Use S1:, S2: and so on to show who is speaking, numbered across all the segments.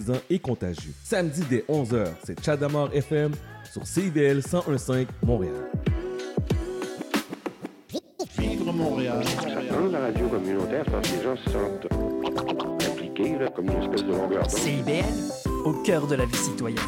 S1: électrisant et contagieux. Samedi dès 11h, c'est Chadamar FM sur CIVL 1015 Montréal.
S2: Vivre Montréal.
S3: Dans la radio communautaire, parce que les gens se sentent impliqués, là, comme une espèce de longueur d'onde.
S4: CIBL, au cœur de la vie citoyenne.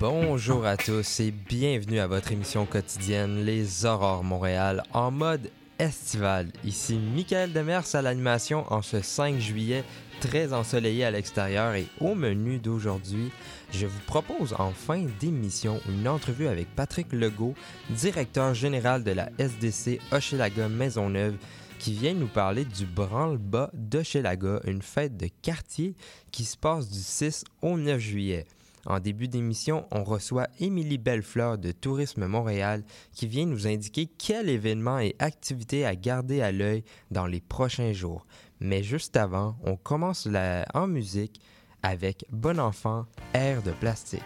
S5: Bonjour à tous et bienvenue à votre émission quotidienne Les Aurores Montréal en mode estival. Ici Michael Demers à l'animation en ce 5 juillet très ensoleillé à l'extérieur et au menu d'aujourd'hui, je vous propose en fin d'émission une entrevue avec Patrick Legault, directeur général de la SDC Hochelaga Maisonneuve qui vient nous parler du branle-bas d'Hochelaga, une fête de quartier qui se passe du 6 au 9 juillet. En début d'émission, on reçoit Émilie Bellefleur de Tourisme Montréal qui vient nous indiquer quel événement et activité à garder à l'œil dans les prochains jours. Mais juste avant, on commence en musique avec Bon Enfant, Air de plastique.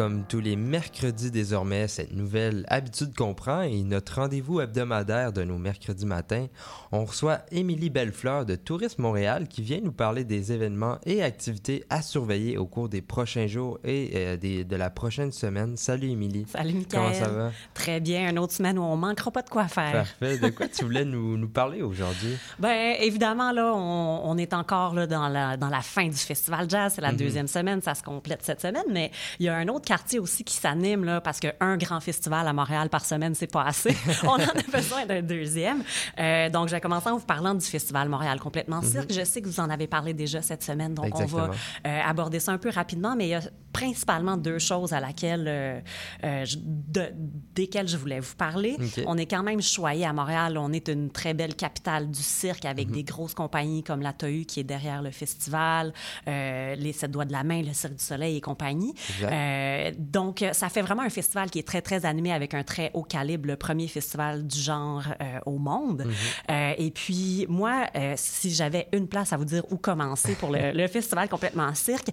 S6: Comme tous les mercredis désormais, cette nouvelle habitude qu'on prend et notre rendez-vous hebdomadaire de nos mercredis matins, on reçoit Émilie Bellefleur de Tourisme Montréal qui vient nous parler des événements et activités à surveiller au cours des prochains jours et euh, des- de la prochaine semaine. Salut Émilie.
S7: Salut, Michael.
S6: Comment ça va?
S7: Très bien. Une autre semaine où on manquera pas de quoi faire.
S6: Parfait. De quoi tu voulais nous, nous parler aujourd'hui?
S7: Ben, évidemment, là, on, on est encore là, dans, la, dans la fin du Festival Jazz. C'est la deuxième semaine. Ça se complète cette semaine. Mais il y a un autre quartier aussi qui s'anime, là, parce qu'un grand festival à Montréal par semaine, c'est pas assez. on en a besoin d'un deuxième. Euh, donc, je vais commencer en vous parlant du Festival Montréal complètement cirque. Je sais que vous en avez parlé déjà cette semaine. Donc, on va euh, aborder ça un peu rapidement, mais il y a principalement deux choses à laquelle, euh, euh, je- de- desquelles je voulais vous parler. On est quand même choyé à Montréal. On est une très belle capitale du cirque avec
S6: Mhm.
S7: des grosses compagnies comme la TAU qui est derrière le festival, euh, les Sept Doigts de la Main, le Cirque du Soleil et compagnie. Euh, donc, euh, ça fait vraiment un festival qui est très, très animé avec un très haut calibre, le premier festival du genre euh, au monde.
S6: Mhm.
S7: Et puis, moi, si j'avais une place à vous dire où commencer pour le, le festival complètement cirque,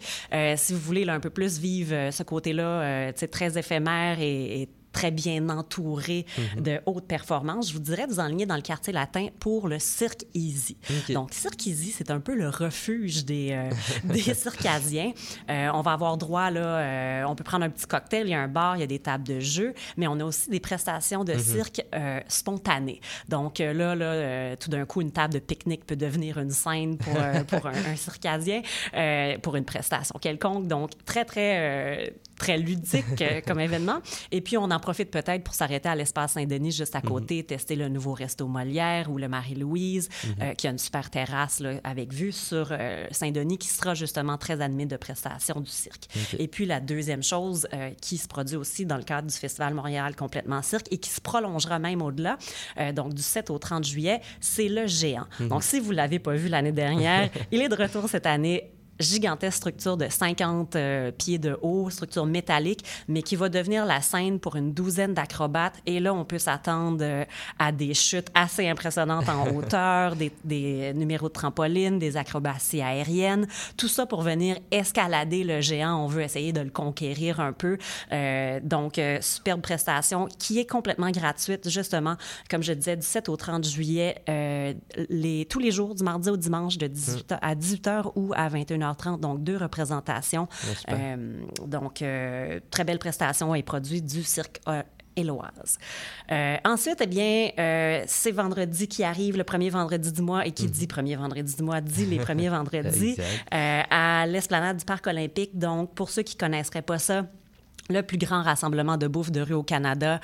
S7: si vous voulez là, un peu plus vivre ce côté-là, très éphémère et, et très bien entouré
S6: Mhm.
S7: de haute performance, je vous dirais de vous enligner dans le quartier latin pour le Cirque Easy. Donc, Cirque Easy, c'est un peu le refuge des, euh, des circadiens. Euh, on va avoir droit, là, euh, on peut prendre un petit cocktail, il y a un bar, il y a des tables de jeu, mais on a aussi des prestations de cirque euh, spontanées. Donc là, là tout d'un coup, une table de pique-nique peut devenir une scène pour, pour un, un circadien, euh, pour une prestation quelconque. Donc, très, très, très ludique comme événement. Et puis, on en profite peut-être pour s'arrêter à l'espace Saint-Denis, juste à côté, tester le nouveau resto Molière ou le Marie-Louise, euh, qui a une super terrasse là, avec vue sur euh, Saint-Denis, qui sera justement très animé de prestations du cirque. Et puis, la deuxième chose euh, qui se produit aussi dans le cadre du Festival Montréal complètement cirque et qui se prolongera même au-delà, donc du 7 au 30 juillet, c'est le géant. Donc, si vous l'avez pas vu l'année dernière, il est de retour cette année gigantesque structure de 50 euh, pieds de haut, structure métallique, mais qui va devenir la scène pour une douzaine d'acrobates. Et là, on peut s'attendre euh, à des chutes assez impressionnantes en hauteur, des, des numéros de trampoline, des acrobaties aériennes, tout ça pour venir escalader le géant. On veut essayer de le conquérir un peu. Euh, donc, superbe prestation qui est complètement gratuite, justement, comme je disais, du 7 au 30 juillet, euh, les, tous les jours, du mardi au dimanche, de 18h à 18h ou à 21h30. Donc, deux représentations. Euh, donc, euh, très belle prestation et produit du cirque. Éloise. Euh, ensuite, eh bien, euh, c'est vendredi qui arrive, le premier vendredi du mois, et qui dit premier vendredi du mois dit les premiers vendredis euh, à l'esplanade du Parc olympique. Donc, pour ceux qui connaisseraient pas ça, le plus grand rassemblement de bouffe de rue au Canada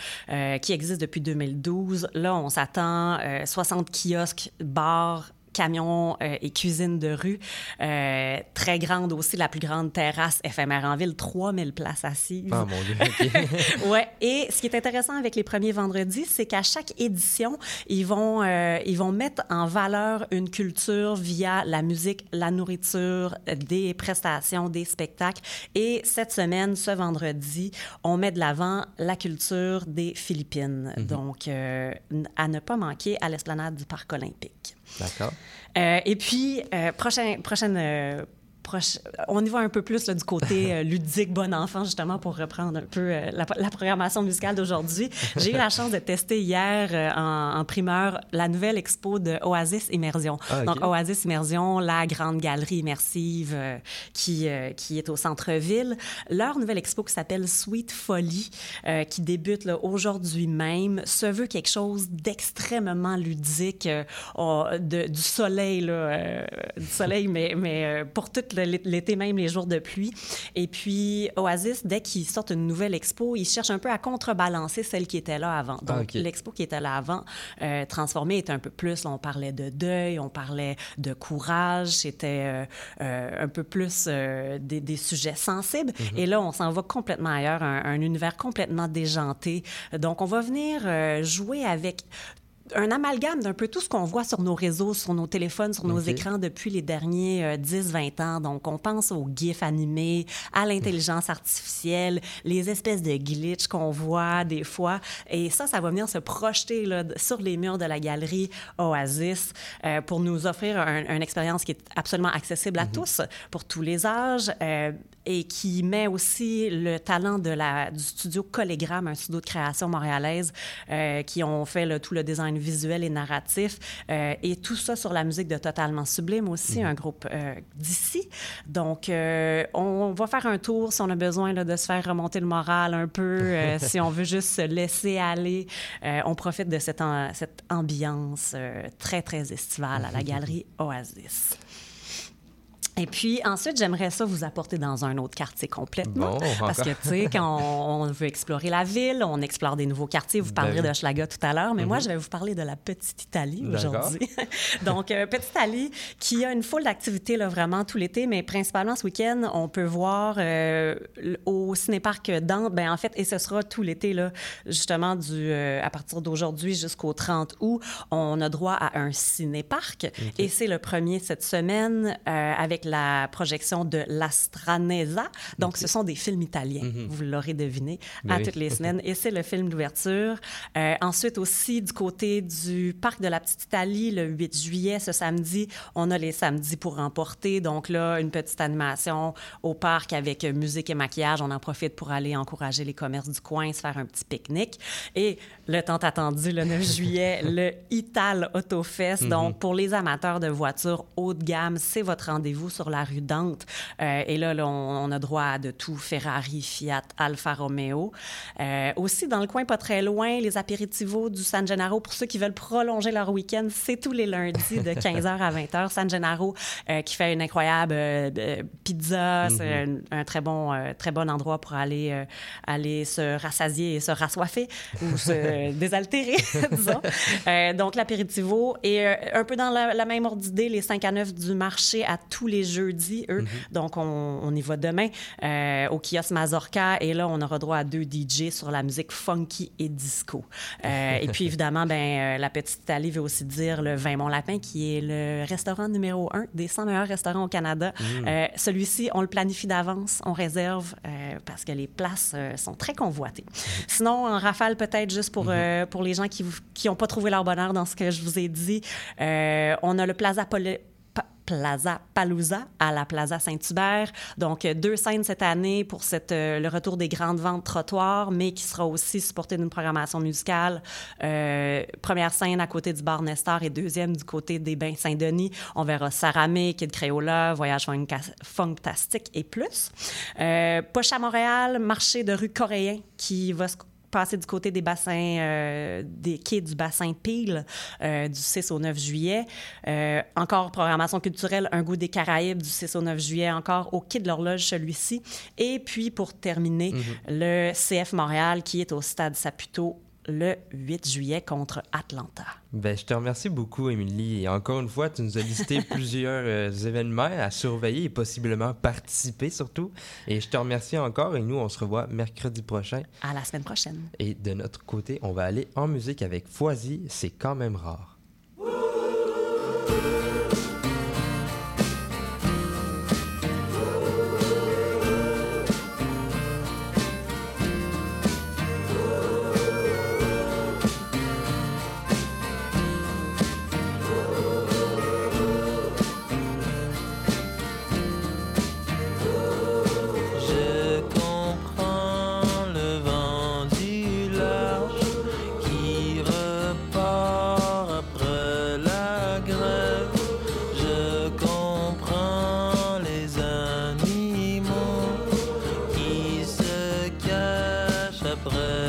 S7: qui existe depuis 2012. Là, on s'attend euh, 60 kiosques, bars, camions euh, et cuisines de rue. Euh, très grande aussi, la plus grande terrasse éphémère en ville, 3000 places assises.
S6: Ah mon Dieu, OK.
S7: Ouais. Et ce qui est intéressant avec les premiers vendredis, c'est qu'à chaque édition, ils vont, euh, ils vont mettre en valeur une culture via la musique, la nourriture, des prestations, des spectacles. Et cette semaine, ce vendredi, on met de l'avant la culture des Philippines. Donc, euh, à ne pas manquer à l'esplanade du Parc olympique.
S6: D'accord.
S7: Euh, et puis, euh, prochain, prochaine. Proche- on y va un peu plus là, du côté euh, ludique, bon enfant, justement, pour reprendre un peu euh, la, la programmation musicale d'aujourd'hui. J'ai eu la chance de tester hier euh, en, en primeur la nouvelle expo de Oasis Immersion.
S6: Ah.
S7: Donc, Oasis Immersion, la grande galerie immersive qui, qui est au centre-ville. Leur nouvelle expo qui s'appelle Sweet Folly, qui débute aujourd'hui même, se veut quelque chose d'extrêmement ludique, oh, de- du soleil, là, du soleil, mais, mais pour tout l'été, même les jours de pluie. Et puis, Oasis, dès qu'ils sortent une nouvelle expo, ils cherchent un peu à contrebalancer celle qui était là avant. Donc,
S6: Ah, ok.
S7: l'expo qui était là avant, euh, transformée, était un peu plus, là, on parlait de deuil, on parlait de courage, c'était euh, euh, un peu plus des, des sujets sensibles. Et là, on s'en va complètement ailleurs, un, un univers complètement déjanté. Donc, on va venir jouer avec un amalgame d'un peu tout ce qu'on voit sur nos réseaux, sur nos téléphones, sur nos écrans depuis les derniers 10-20 ans. Donc, on pense aux GIFs animés, à l'intelligence artificielle, les espèces de glitches qu'on voit des fois. Et ça, ça va venir se projeter là, sur les murs de la galerie Oasis euh, pour nous offrir un- une expérience qui est absolument accessible à tous, pour tous les âges. euh, et qui met aussi le talent de la, du studio Collégramme, un studio de création montréalaise, euh, qui ont fait le- tout le design visuel et narratif, euh, et tout ça sur la musique de Totalement Sublime aussi, un groupe euh, d'ici. Donc, on va faire un tour si on a besoin là, de se faire remonter le moral un peu, si on veut juste se laisser aller. On profite de cette, am- cette ambiance très, très estivale à la galerie Oasis. Et puis ensuite, j'aimerais ça vous apporter dans un autre quartier complètement.
S6: Bon,
S7: parce que, tu sais, quand on, on veut explorer la ville, on explore des nouveaux quartiers. Vous
S6: Ben
S7: parlerez de Schlaga tout à l'heure, mais moi, je vais vous parler de la Petite Italie aujourd'hui. Donc, euh, Petite Italie, qui a une foule d'activités là, vraiment tout l'été, mais principalement ce week-end, on peut voir euh, au cinéparc Dante, ben, en fait, et ce sera tout l'été, là, justement, du, euh, à partir d'aujourd'hui jusqu'au 30 août, on a droit à un cinéparc. Et c'est le premier cette semaine euh, avec la projection de l'Astranesa. Donc, ce sont des films italiens, vous l'aurez deviné,
S6: Ben
S7: à
S6: oui.
S7: toutes les semaines. Et c'est le film d'ouverture. Euh, ensuite aussi, du côté du parc de la Petite Italie, le 8 juillet, ce samedi, on a les samedis pour emporter. Donc là, une petite animation au parc avec musique et maquillage. On en profite pour aller encourager les commerces du coin, se faire un petit pique-nique. Et le temps attendu, le 9 juillet, le Ital Autofest. Donc, pour les amateurs de voitures haut de gamme, c'est votre rendez-vous sur la rue Dante. Euh, et là, là, on, on a droit à de tout Ferrari, Fiat, Alfa Romeo. Euh, aussi, dans le coin, pas très loin, les apéritivos du San Gennaro, pour ceux qui veulent prolonger leur week-end, c'est tous les lundis de 15h à 20h. San Gennaro euh, qui fait une incroyable pizza. C'est un, un très, bon, très bon endroit pour aller, aller se rassasier et se rassoiffer ou se désaltérer, disons. Donc, l'apéritivo. Et un peu dans la, la même ordre d'idée, les 5 à 9 du marché à tous les jeudis, eux. Donc, on, on y va demain euh, au kiosque Mazorca. Et là, on aura droit à deux DJ sur la musique funky et disco. Euh, et puis, évidemment, ben, euh, la Petite Italie veut aussi dire le Vin Mon Lapin, qui est le restaurant numéro un des 100 meilleurs restaurants au Canada. Euh, Celui-ci, on le planifie d'avance, on réserve parce que les places sont très convoitées. Sinon, en rafale, peut-être juste pour, euh, pour les gens qui n'ont pas trouvé leur bonheur dans ce que je vous ai dit, on a le Plaza Poli- Plaza Palooza à la Plaza Saint-Hubert. Donc, euh, deux scènes cette année pour euh, le retour des grandes ventes trottoirs, mais qui sera aussi supporté d'une programmation musicale. Euh, première scène à côté du bar Nestor et deuxième du côté des Bains Saint-Denis. On verra Saramé, Kid Crayola, Voyage Fantastique et plus. Poche à Montréal, marché de rue coréen qui va se passer du côté des bassins, euh, des quais du bassin Peel euh, du 6 au 9 juillet. Euh, encore programmation culturelle, un goût des Caraïbes du 6 au 9 juillet, encore au quai de l'horloge celui-ci. Et puis pour terminer, le CF Montréal qui est au stade Saputo le 8 juillet contre Atlanta.
S6: Ben, je te remercie beaucoup, Émilie. Et encore une fois, tu nous as listé plusieurs euh, événements à surveiller et possiblement participer surtout. Et je te remercie encore. Et nous, on se revoit mercredi prochain.
S7: À la semaine prochaine.
S6: Et de notre côté, on va aller en musique avec Foisy. C'est quand même rare. près.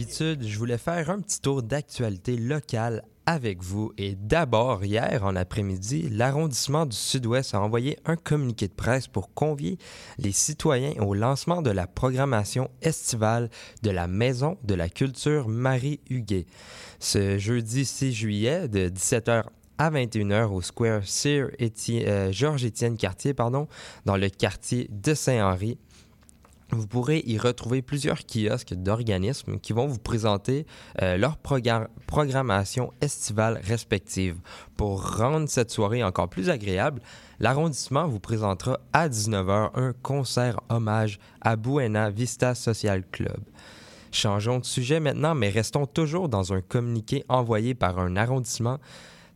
S6: Je voulais faire un petit tour d'actualité locale avec vous. Et d'abord, hier en après-midi, l'arrondissement du Sud-Ouest a envoyé un communiqué de presse pour convier les citoyens au lancement de la programmation estivale de la Maison de la Culture Marie-Huguet. Ce jeudi 6 juillet, de 17h à 21h au Square Sir euh, Georges-Étienne Cartier, pardon, dans le quartier de Saint-Henri. Vous pourrez y retrouver plusieurs kiosques d'organismes qui vont vous présenter euh, leur progra- programmation estivale respective. Pour rendre cette soirée encore plus agréable, l'arrondissement vous présentera à 19h un concert hommage à Buena Vista Social Club. Changeons de sujet maintenant, mais restons toujours dans un communiqué envoyé par un arrondissement.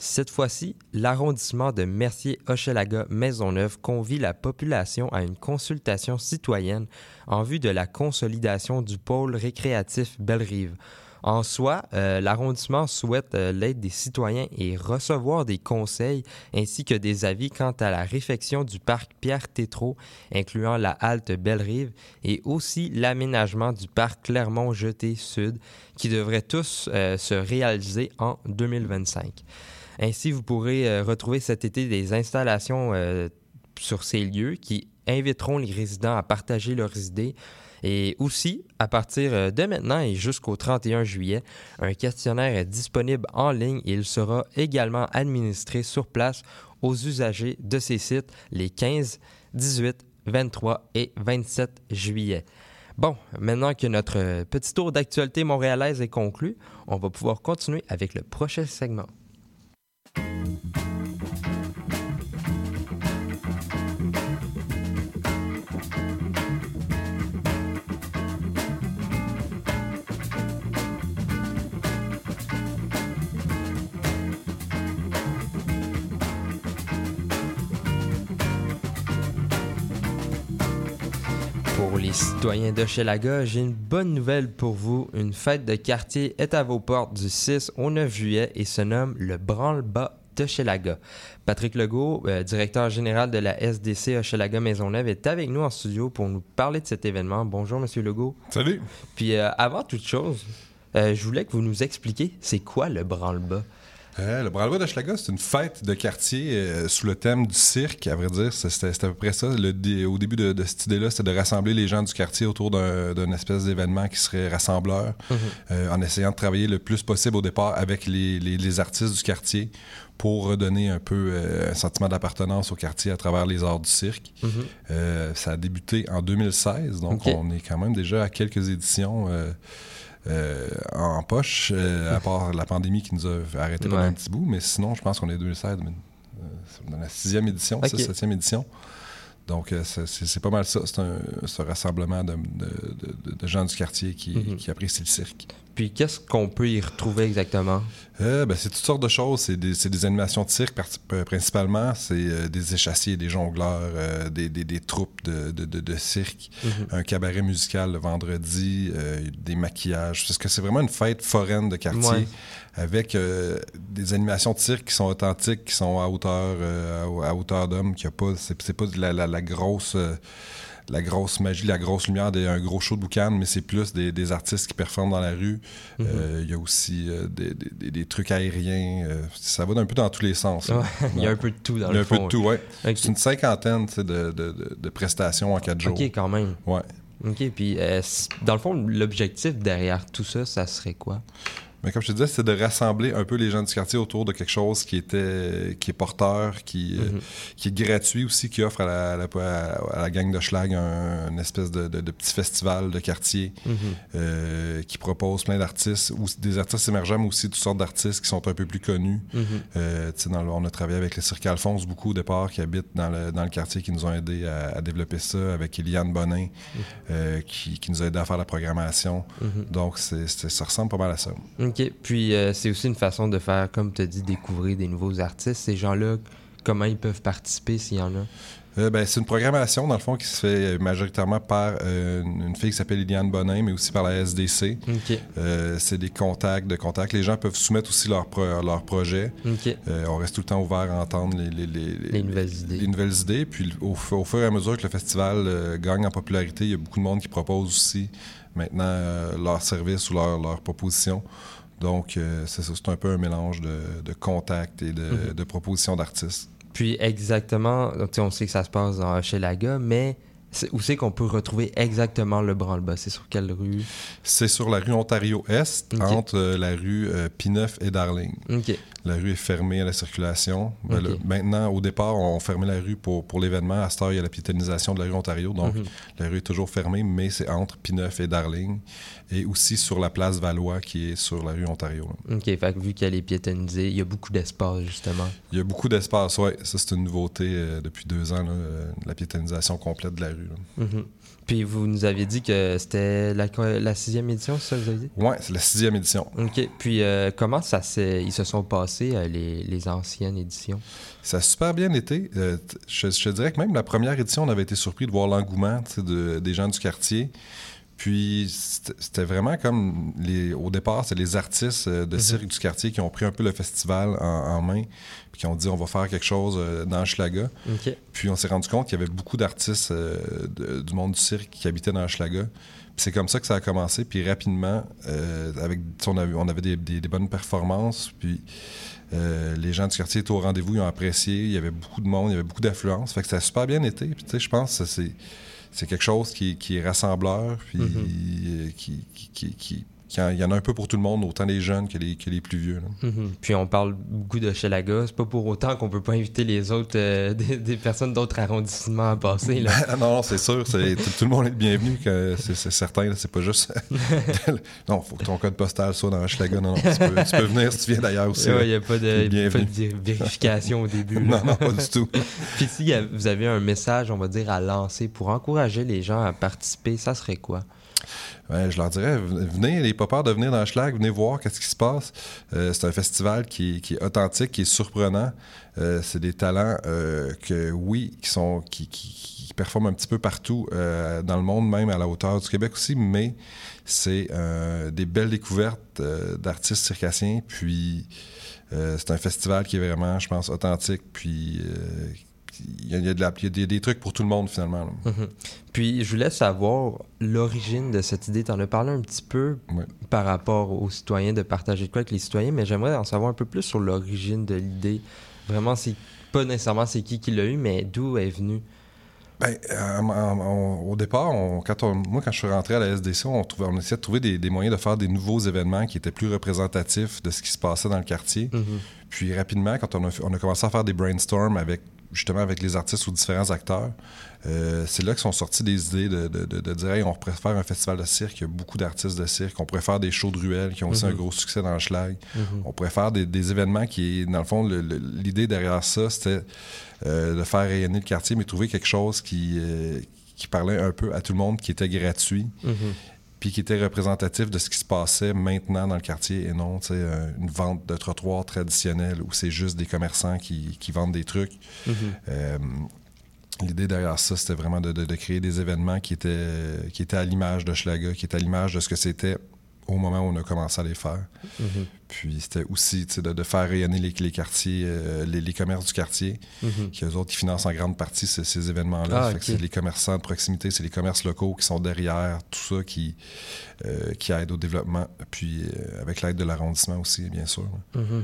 S6: Cette fois-ci, l'arrondissement de Mercier-Hochelaga-Maisonneuve convie la population à une consultation citoyenne en vue de la consolidation du pôle récréatif Belle-Rive. En soi, euh, l'arrondissement souhaite euh, l'aide des citoyens et recevoir des conseils ainsi que des avis quant à la réfection du parc Pierre-Tétrault, incluant la halte Belle-Rive, et aussi l'aménagement du parc Clermont-Jeté Sud, qui devrait tous euh, se réaliser en 2025. Ainsi, vous pourrez euh, retrouver cet été des installations euh, sur ces lieux qui inviteront les résidents à partager leurs idées. Et aussi, à partir euh, de maintenant et jusqu'au 31 juillet, un questionnaire est disponible en ligne et il sera également administré sur place aux usagers de ces sites les 15, 18, 23 et 27 juillet. Bon, maintenant que notre petit tour d'actualité montréalaise est conclu, on va pouvoir continuer avec le prochain segment. Pour les citoyens d'Hochelaga, j'ai une bonne nouvelle pour vous. Une fête de quartier est à vos portes du 6 au 9 juillet et se nomme le Branle-Bas d'Hochelaga. Patrick Legault, euh, directeur général de la SDC Hochelaga Maisonneuve, est avec nous en studio pour nous parler de cet événement. Bonjour, Monsieur Legault.
S8: Salut.
S6: Puis euh, avant toute chose, euh, je voulais que vous nous expliquiez c'est quoi le Branle-Bas?
S8: Euh, le Branle-Bas d'Hochelaga, c'est une fête de quartier euh, sous le thème du cirque, à vrai dire. C'est- C'était à peu près ça. Le dé- au début de, de cette idée-là, c'était de rassembler les gens du quartier autour d'un espèce d'événement qui serait rassembleur, euh, en essayant de travailler le plus possible au départ avec les, les- les artistes du quartier pour redonner un peu euh, un sentiment d'appartenance au quartier à travers les arts du cirque. Euh, ça a débuté en 2016, donc on est quand même déjà à quelques éditions. Euh, en poche, euh, à part la pandémie qui nous a arrêté pendant
S6: Ouais.
S8: un petit bout, mais sinon, je pense qu'on est 2016, mais, euh, c'est dans la sixième édition,
S6: Ok.
S8: c'est la septième édition. Donc, c'est- pas mal ça. C'est un, rassemblement de, de- de- de gens du quartier qui,
S6: Mhm.
S8: qui apprécient le cirque.
S6: Puis qu'est-ce qu'on peut y retrouver exactement?
S8: Euh, ben, c'est toutes sortes de choses. C'est des, animations de cirque euh, principalement. C'est euh, des échassiers, des jongleurs, euh, des, des- des troupes de, de- de- de cirque, un cabaret musical le vendredi, des maquillages. Parce que c'est vraiment une fête foraine de quartier
S6: Ouais.
S8: avec des animations de cirque qui sont authentiques, qui sont à hauteur, à, à hauteur d'homme, qui a pas, c'est, pas la- la grosse. La grosse magie, la grosse lumière d'un gros show de boucan, mais c'est plus des, des artistes qui performent dans la rue. Euh, Il y a aussi euh, des, des- des- des trucs aériens. euh, ça va un peu dans tous les sens.
S6: Ouais, Il y a un peu de tout dans
S8: Il y a
S6: le
S8: un peu
S6: fond.
S8: de tout, ouais.
S6: Ok.
S8: C'est une cinquantaine de, de- de- prestations en quatre jours.
S6: Ok, quand même.
S8: Ouais.
S6: OK, puis dans le fond, l'objectif derrière tout ça, ça serait quoi?
S8: Mais comme je te disais, c'est de rassembler un peu les gens du quartier autour de quelque chose qui était qui est porteur, qui, euh, qui est gratuit aussi, qui offre à la, à la, à la gang de Schlag un, une espèce de, de- de petit festival de quartier euh, qui propose plein d'artistes, ou des artistes émergents, mais aussi toutes sortes d'artistes qui sont un peu plus connus. Euh, dans le- on a travaillé avec le Cirque Alphonse beaucoup au départ, qui habitent dans le, dans le quartier, qui nous ont aidés à, à développer ça, avec Eliane Bonin, euh, qui, qui nous a aidés à faire la programmation. Donc, ça ressemble pas mal à ça.
S6: OK, puis euh, c'est aussi une façon de faire, comme tu as dit, découvrir des nouveaux artistes. Ces gens-là, comment ils peuvent participer s'il y en a?
S8: Euh, ben, c'est une programmation, dans le fond, qui se fait majoritairement par euh, une fille qui s'appelle Eliane Bonin, mais aussi par la SDC.
S6: OK,
S8: Euh, c'est des contacts de contacts. Les gens peuvent soumettre aussi leurs pro- leurs projets.
S6: OK.
S8: Euh, on reste tout le temps ouvert à entendre les, les, les-
S6: Les nouvelles idées.
S8: les nouvelles idées. Puis au, fu- au fur et à mesure que le festival euh, gagne en popularité, il y a beaucoup de monde qui propose aussi maintenant euh, leur service ou leur, leur proposition. Donc, euh, c'est ça, c'est un peu un mélange de, de contacts et de,
S6: Mhm.
S8: de propositions d'artistes.
S6: Puis exactement, on sait que ça se passe dans Hochelaga, mais où c'est qu'on peut retrouver exactement le branle-bas? C'est sur quelle rue?
S8: C'est sur la rue Ontario-Est, entre euh, la rue euh, Pineuf et Darling. La rue est fermée à la circulation. Ben, maintenant, au départ, on fermait la rue pour, pour l'événement. À cette heure, il y a la piétonisation de la rue Ontario. Donc,
S6: Mhm.
S8: la rue est toujours fermée, mais c'est entre Pineuf et Darling. Et aussi sur la place Valois, qui est sur la rue Ontario. là.
S6: OK, fait vu qu'elle est piétonnisée, il y a beaucoup d'espace, justement.
S8: Il y a beaucoup d'espace, oui. Ça, c'est une nouveauté euh, depuis deux ans, là, euh, la piétonisation complète de la rue. là.
S6: Mhm. Puis vous nous aviez dit que c'était la, la sixième édition, c'est ça que vous avez dit?
S8: Ouais, c'est la sixième édition.
S6: OK. Puis euh, comment ça s'est... Ils se sont passés, les, les anciennes éditions?
S8: Ça a super bien été. Je, je te dirais que même la première édition, on avait été surpris de voir l'engouement de- des gens du quartier. Puis c'était vraiment comme les, au départ, c'est les artistes euh, de cirque du quartier qui ont pris un peu le festival en, en main, puis qui ont dit on va faire quelque chose euh, dans Schlaga. Puis on s'est rendu compte qu'il y avait beaucoup d'artistes euh, du monde du cirque qui habitaient dans Schlaga. Puis c'est comme ça que ça a commencé. Puis rapidement, euh, avec, on avait, on avait des, des- des bonnes performances. Puis euh, les gens du quartier étaient au rendez-vous, ils ont apprécié. Il y avait beaucoup de monde, il y avait beaucoup d'affluence. Fait que ça a super bien été. Puis tu sais, je pense que c'est, c'est quelque chose qui, qui est rassembleur. Puis euh, qui, qui, qui, il y en a un peu pour tout le monde, autant les jeunes que les, que les plus vieux. là.
S6: Mhm. Puis on parle beaucoup de Hochelaga. C'est pas pour autant qu'on peut pas inviter les autres, euh, des, des personnes d'autres arrondissements à passer. Là.
S8: Non, non, c'est sûr. tout, le monde est le bienvenu. C'est certain. C'est pas juste. non, faut que ton code postal soit dans Hochelaga. Non, non. Tu peux, tu peux venir si tu viens d'ailleurs aussi.
S6: Il n'y a pas de,
S8: T'es
S6: y a pas de vérification au début.
S8: Non, non, pas du tout.
S6: Puis si vous avez un message, on va dire, à lancer pour encourager les gens à participer, ça serait quoi?
S8: Je leur dirais, venez, n'ayez pas peur de venir dans Schlag, venez voir qu'est-ce qui se passe. Euh, c'est un festival qui, est authentique, qui est surprenant. Euh, c'est des talents euh, que, oui, qui sont qui, qui- qui performent un petit peu partout euh, dans le monde, même à la hauteur du Québec aussi, mais c'est des belles découvertes d'artistes circassiens. Puis c'est un festival qui est vraiment, je pense, authentique. Puis il y a, y y des, trucs pour tout le monde finalement.
S6: Mhm. Puis je voulais savoir l'origine de cette idée. Tu en as parlé un petit peu par rapport aux citoyens, de partager de quoi avec les citoyens, mais j'aimerais en savoir un peu plus sur l'origine de l'idée. Vraiment, c'est pas nécessairement c'est qui qui l'a eu, mais d'où est venue.
S8: Ben, euh, au départ, on- quand on- moi, quand je suis rentré à la SDC, on, trouvait, on essayait de trouver des, des moyens de faire des nouveaux événements qui étaient plus représentatifs de ce qui se passait dans le quartier.
S6: Mhm.
S8: Puis rapidement, quand on a, fait- on a commencé à faire des brainstorms avec justement avec les artistes ou différents acteurs, euh, c'est là que sont sorties des idées de, de- de- de dire hey, on pourrait faire un festival de cirque, il y a beaucoup d'artistes de cirque, on pourrait faire des shows de ruelles qui ont aussi
S6: Mhm.
S8: un gros succès dans le schlag.
S6: Mhm.
S8: On pourrait faire des, des événements qui, dans le fond, l'idée derrière ça, c'était euh, de faire rayonner le quartier, mais trouver quelque chose qui, euh, qui parlait un peu à tout le monde, qui était gratuit,
S6: Mhm.
S8: Puis qui était représentatif de ce qui se passait maintenant dans le quartier et non tu sais, une vente de trottoir traditionnelle où c'est juste des commerçants qui, qui vendent des trucs.
S6: Mhm.
S8: Euh, L'idée derrière ça, c'était vraiment de, de- de créer des événements qui étaient, qui étaient à l'image de Schlaga, qui étaient à l'image de ce que c'était au moment où on a commencé à les faire.
S6: Mhm.
S8: Puis c'était aussi de, de faire rayonner les, les quartiers, euh, les, les commerces du quartier,
S6: Mhm.
S8: qui eux autres qui financent en grande partie ces, ces événements-là.
S6: Ah.
S8: C'est les commerçants de proximité, c'est les commerces locaux qui sont derrière tout ça, qui, euh, qui aident au développement. Puis euh, avec l'aide de l'arrondissement aussi, bien sûr.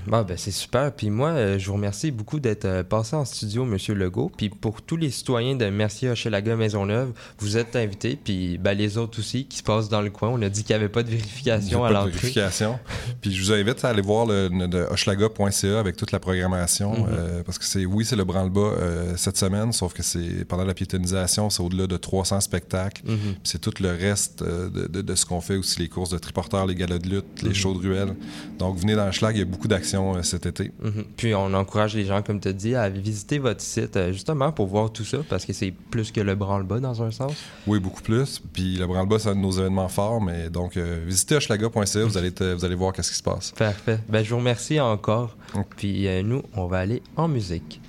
S6: Bon, ben, c'est super. Puis moi, euh, je vous remercie beaucoup d'être passé en studio, Monsieur Legault. Puis pour tous les citoyens de Mercier, Hochelaga, Maisonneuve, vous êtes invités. Puis ben, les autres aussi qui se passent dans le coin. On a dit qu'il n'y avait pas de vérification à l'entrée.
S8: vérification. Puis je vous invite à aller voir le, hochelaga.ca avec toute la programmation.
S6: Mhm.
S8: euh, parce que c'est oui, c'est le branle-bas euh, cette semaine, sauf que c'est pendant la piétonisation, c'est au-delà de 300 spectacles.
S6: Mhm.
S8: Puis c'est tout le reste euh, de, de- de ce qu'on fait aussi, les courses de triporteurs, les galas de lutte, les
S6: Mhm.
S8: shows de ruelles. Donc venez dans le schlag, il y a beaucoup d'actions euh, cet été.
S6: Mhm. Puis on encourage les gens, comme tu dit, à visiter votre site justement pour voir tout ça parce que c'est plus que le branle-bas dans un sens.
S8: Oui, beaucoup plus. Puis le branle-bas, c'est un de nos événements forts. Mais donc, visitez hochelaga.ca, vous allez, te- vous allez voir qu'est-ce qui se passe.
S6: Parfait. Ben, je vous remercie encore. Puis euh, nous, on va aller en musique.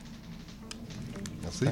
S8: Merci.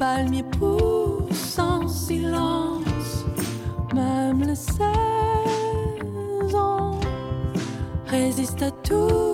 S9: Les palmiers poussent en silence, même les saisons résistent à toutes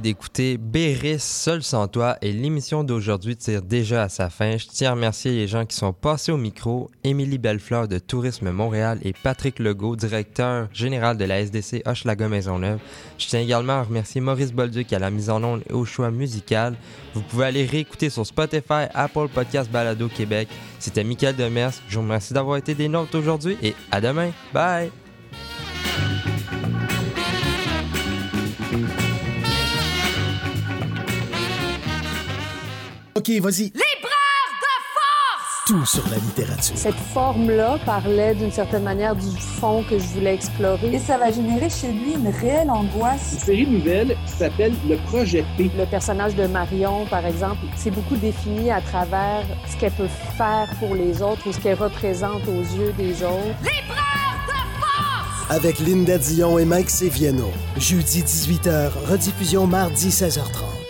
S6: d'écouter Béris Seul sans toi et l'émission d'aujourd'hui tire déjà à sa fin. Je tiens à remercier les gens qui sont passés au micro, Émilie Bellefleur de Tourisme Montréal et Patrick Legault, directeur général de la SDC Hochelaga Maisonneuve. Je tiens également à remercier Maurice Bolduc à la mise en onde et au choix musical. Vous pouvez aller réécouter sur Spotify, Apple Podcast Balado Québec. C'était Michael Demers. Je vous remercie d'avoir été des nôtres aujourd'hui et à demain. Bye!
S10: Ok, vas-y.
S9: Libraire de force!
S10: Tout sur la littérature.
S11: Cette forme-là parlait d'une certaine manière du fond que je voulais explorer.
S12: Et ça va générer chez lui une réelle angoisse.
S13: Une série nouvelle qui s'appelle Le Projet P.
S11: Le personnage de Marion, par exemple, c'est beaucoup défini à travers ce qu'elle peut faire pour les autres ou ce qu'elle représente aux yeux des autres.
S9: Libraire de force!
S10: Avec Linda Dion et Mike Seviano. Jeudi 18h, rediffusion mardi 16h30.